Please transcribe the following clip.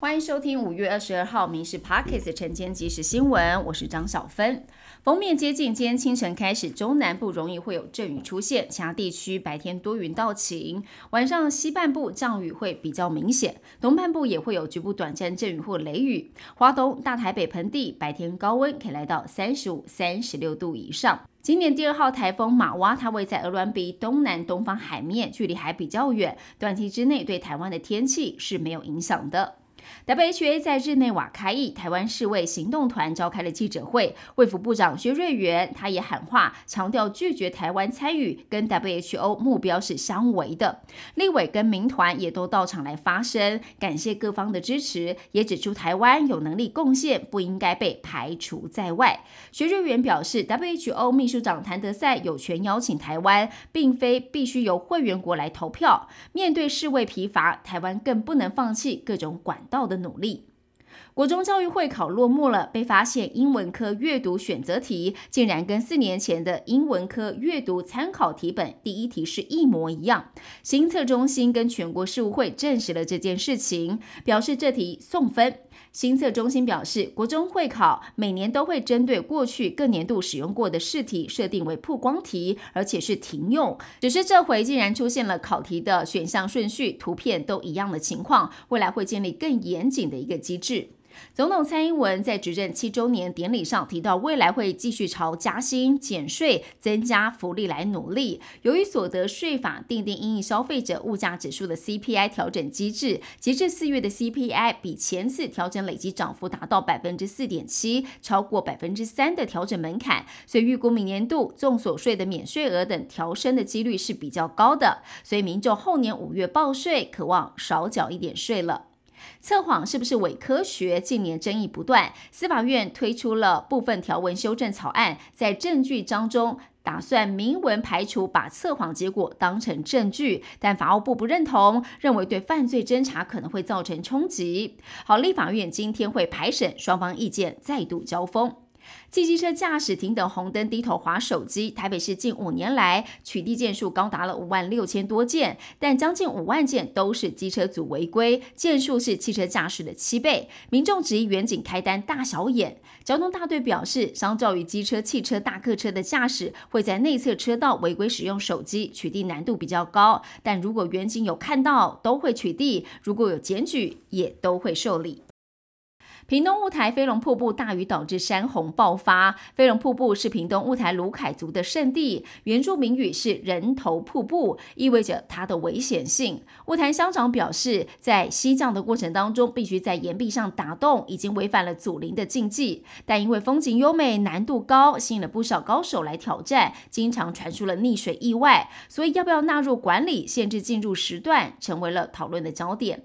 欢迎收听五月二十二号《民事 Pockets》晨间即时新闻，我是张小芬。封面接近，今天清晨开始，中南部容易会有阵雨出现，其他地区白天多云到晴，晚上西半部降雨会比较明显，东半部也会有局部短暂阵雨或雷雨。华东、大台北盆地白天高温可以来到三十五、三十六度以上。今年第二号台风马哇，它位在鹅銮鼻东南东方海面，距离还比较远，短期之内对台湾的天气是没有影响的。WHA 在日内瓦开议，台湾世卫行动团召开了记者会，卫福部长薛瑞元他也喊话，强调拒绝台湾参与，跟 WHO 目标是相违的。立委跟民团也都到场来发声，感谢各方的支持，也指出台湾有能力贡献，不应该被排除在外。薛瑞元表示，WHO 秘书长谭德赛有权邀请台湾，并非必须由会员国来投票。面对世卫疲乏，台湾更不能放弃各种管道。的努力。国中教育会考落幕了，被发现英文科阅读选择题竟然跟四年前的英文科阅读参考题本第一题是一模一样。新测中心跟全国事务会证实了这件事情，表示这题送分。新测中心表示，国中会考每年都会针对过去各年度使用过的试题设定为曝光题，而且是停用。只是这回竟然出现了考题的选项顺序、图片都一样的情况，未来会建立更严谨的一个机制。总统蔡英文在执政七周年典礼上提到，未来会继续朝加薪、减税、增加福利来努力。由于所得税法定定因应消费者物价指数的 CPI 调整机制，截至四月的 CPI 比前次调整累计涨幅达到百分之四点七，超过百分之三的调整门槛，所以预估明年度重所税的免税额等调升的几率是比较高的。所以民众后年五月报税，渴望少缴一点税了。测谎是不是伪科学？近年争议不断，司法院推出了部分条文修正草案，在证据章中打算明文排除把测谎结果当成证据，但法务部不认同，认为对犯罪侦查可能会造成冲击。好，立法院今天会排审，双方意见再度交锋。汽机车驾驶停等红灯低头划手机，台北市近五年来取缔件数高达了五万六千多件，但将近五万件都是机车组违规，件数是汽车驾驶的七倍。民众质疑远景开单大小眼，交通大队表示，相较于机车、汽车、大客车的驾驶会在内侧车道违规使用手机，取缔难度比较高，但如果远景有看到，都会取缔；如果有检举，也都会受理。屏东雾台飞龙瀑布大雨导致山洪爆发。飞龙瀑布是屏东雾台卢凯族的圣地，原住民语是人头瀑布，意味着它的危险性。雾台乡长表示，在西藏的过程当中，必须在岩壁上打洞，已经违反了祖灵的禁忌。但因为风景优美、难度高，吸引了不少高手来挑战，经常传出了溺水意外，所以要不要纳入管理、限制进入时段，成为了讨论的焦点。